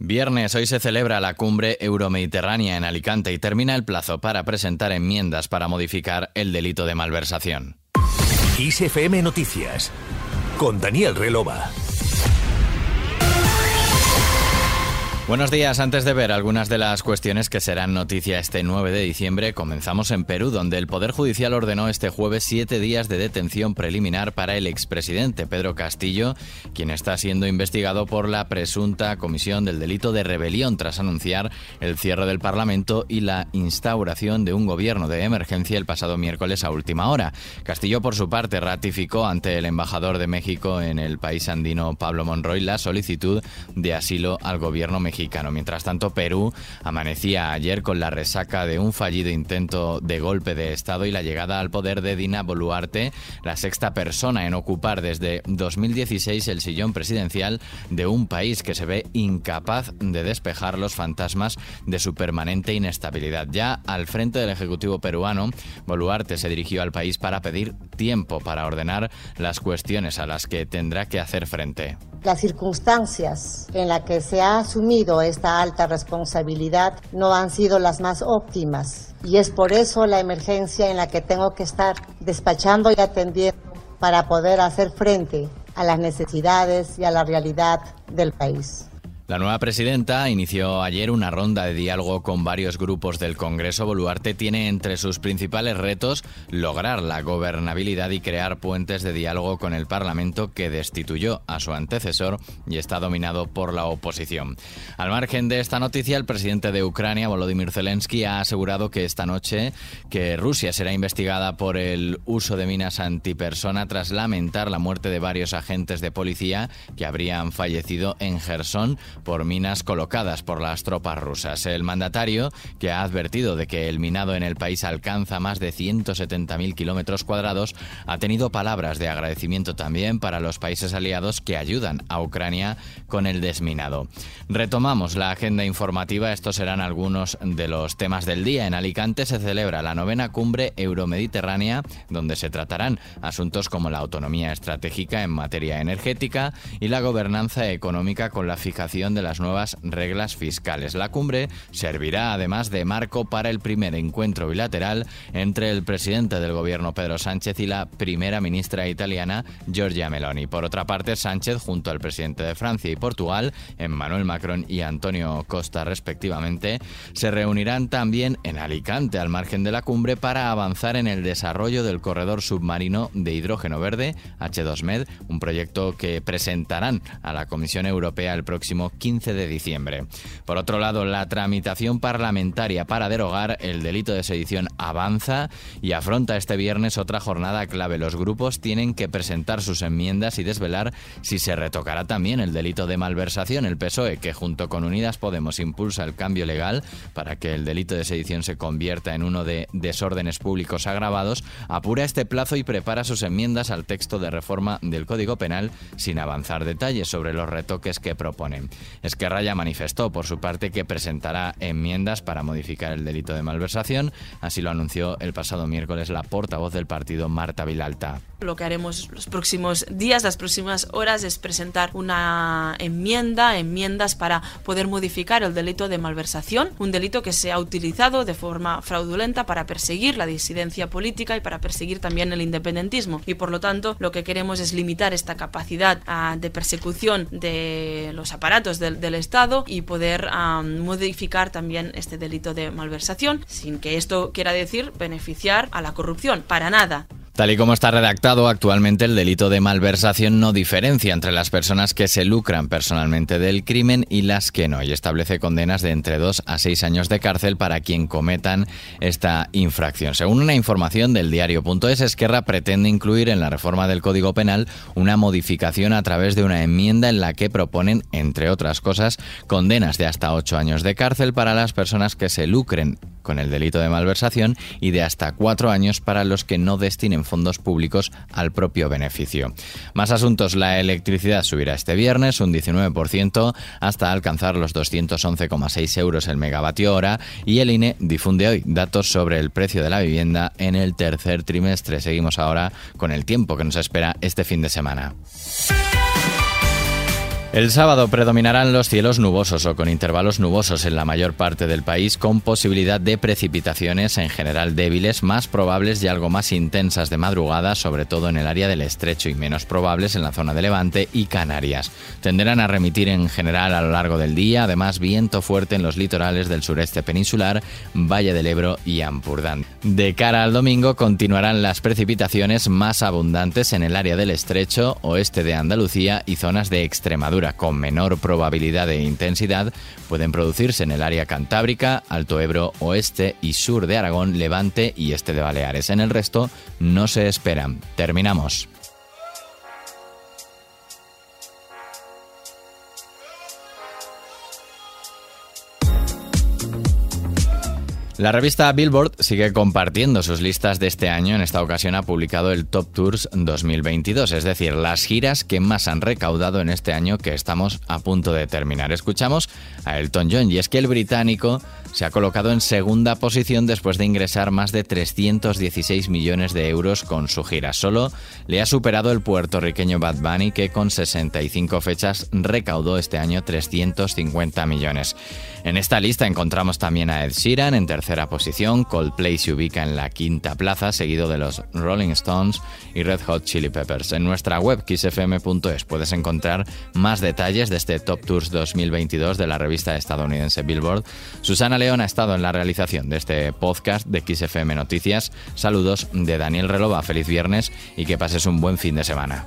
Viernes, hoy se celebra la cumbre euromediterránea en Alicante y termina el plazo para presentar enmiendas para modificar el delito de malversación. ISFM Noticias con Daniel Relova. Buenos días. Antes de ver algunas de las cuestiones que serán noticia este 9 de diciembre, comenzamos en Perú, donde el Poder Judicial ordenó este jueves siete días de detención preliminar para el expresidente Pedro Castillo, quien está siendo investigado por la presunta comisión del delito de rebelión tras anunciar el cierre del Parlamento y la instauración de un gobierno de emergencia el pasado miércoles a última hora. Castillo, por su parte, ratificó ante el embajador de México en el país andino Pablo Monroy la solicitud de asilo al gobierno mexicano Mientras tanto, Perú amanecía ayer con la resaca de un fallido intento de golpe de Estado y la llegada al poder de Dina Boluarte, la sexta persona en ocupar desde 2016 el sillón presidencial de un país que se ve incapaz de despejar los fantasmas de su permanente inestabilidad. Ya al frente del Ejecutivo peruano, Boluarte se dirigió al país para pedir tiempo para ordenar las cuestiones a las que tendrá que hacer frente. Las circunstancias en las que se ha asumido esta alta responsabilidad no han sido las más óptimas y es por eso la emergencia en la que tengo que estar despachando y atendiendo para poder hacer frente a las necesidades y a la realidad del país. La nueva presidenta inició ayer una ronda de diálogo con varios grupos del Congreso. Boluarte tiene entre sus principales retos lograr la gobernabilidad y crear puentes de diálogo con el Parlamento que destituyó a su antecesor y está dominado por la oposición. Al margen de esta noticia, el presidente de Ucrania, Volodymyr Zelensky, ha asegurado que esta noche que Rusia será investigada por el uso de minas antipersona tras lamentar la muerte de varios agentes de policía que habrían fallecido en Gerson por minas colocadas por las tropas rusas. El mandatario, que ha advertido de que el minado en el país alcanza más de 170.000 kilómetros cuadrados, ha tenido palabras de agradecimiento también para los países aliados que ayudan a Ucrania con el desminado. Retomamos la agenda informativa. Estos serán algunos de los temas del día. En Alicante se celebra la novena cumbre euromediterránea, donde se tratarán asuntos como la autonomía estratégica en materia energética y la gobernanza económica con la fijación de las nuevas reglas fiscales. La cumbre servirá además de marco para el primer encuentro bilateral entre el presidente del gobierno Pedro Sánchez y la primera ministra italiana Giorgia Meloni. Por otra parte, Sánchez, junto al presidente de Francia y Portugal, Emmanuel Macron y Antonio Costa respectivamente, se reunirán también en Alicante al margen de la cumbre para avanzar en el desarrollo del corredor submarino de hidrógeno verde H2Med, un proyecto que presentarán a la Comisión Europea el próximo 15 de diciembre. Por otro lado, la tramitación parlamentaria para derogar el delito de sedición avanza y afronta este viernes otra jornada clave. Los grupos tienen que presentar sus enmiendas y desvelar si se retocará también el delito de malversación. El PSOE, que junto con Unidas Podemos impulsa el cambio legal para que el delito de sedición se convierta en uno de desórdenes públicos agravados, apura este plazo y prepara sus enmiendas al texto de reforma del Código Penal sin avanzar detalles sobre los retoques que proponen. Esquerra ya manifestó por su parte que presentará enmiendas para modificar el delito de malversación, así lo anunció el pasado miércoles la portavoz del partido Marta Vilalta. Lo que haremos los próximos días, las próximas horas, es presentar una enmienda, enmiendas para poder modificar el delito de malversación, un delito que se ha utilizado de forma fraudulenta para perseguir la disidencia política y para perseguir también el independentismo. Y por lo tanto, lo que queremos es limitar esta capacidad ah, de persecución de los aparatos del, Estado y poder ah, modificar también este delito de malversación, sin que esto quiera decir beneficiar a la corrupción, para nada. Tal y como está redactado actualmente, el delito de malversación no diferencia entre las personas que se lucran personalmente del crimen y las que no, y establece condenas de entre 2 a 6 años de cárcel para quien cometan esta infracción. Según una información del diario.es, Esquerra pretende incluir en la reforma del Código Penal una modificación a través de una enmienda en la que proponen, entre otras cosas, condenas de hasta 8 años de cárcel para las personas que se lucren con el delito de malversación y de hasta cuatro años para los que no destinen fondos públicos al propio beneficio. Más asuntos, la electricidad subirá este viernes un 19% hasta alcanzar los 211,6 euros el megavatio hora y el INE difunde hoy datos sobre el precio de la vivienda en el tercer trimestre. Seguimos ahora con el tiempo que nos espera este fin de semana. El sábado predominarán los cielos nubosos o con intervalos nubosos en la mayor parte del país, con posibilidad de precipitaciones en general débiles, más probables y algo más intensas de madrugada, sobre todo en el área del estrecho y menos probables en la zona de Levante y Canarias. Tenderán a remitir en general a lo largo del día, además viento fuerte en los litorales del sureste peninsular, Valle del Ebro y Ampurdán. De cara al domingo continuarán las precipitaciones más abundantes en el área del estrecho, oeste de Andalucía y zonas de Extremadura con menor probabilidad de intensidad pueden producirse en el área cantábrica, Alto Ebro, oeste y sur de Aragón, Levante y este de Baleares. En el resto no se esperan. Terminamos. La revista Billboard sigue compartiendo sus listas de este año. En esta ocasión ha publicado el Top Tours 2022, es decir, las giras que más han recaudado en este año que estamos a punto de terminar. Escuchamos a Elton John y es que el británico se ha colocado en segunda posición después de ingresar más de 316 millones de euros con su gira. Solo le ha superado el puertorriqueño Bad Bunny que con 65 fechas recaudó este año 350 millones. En esta lista encontramos también a Ed Sheeran en tercera posición, Coldplay se ubica en la quinta plaza, seguido de los Rolling Stones y Red Hot Chili Peppers. En nuestra web kissfm.es puedes encontrar más detalles de este Top Tours 2022 de la revista estadounidense Billboard. León ha estado en la realización de este podcast de XFM Noticias. Saludos de Daniel Relova, feliz viernes y que pases un buen fin de semana.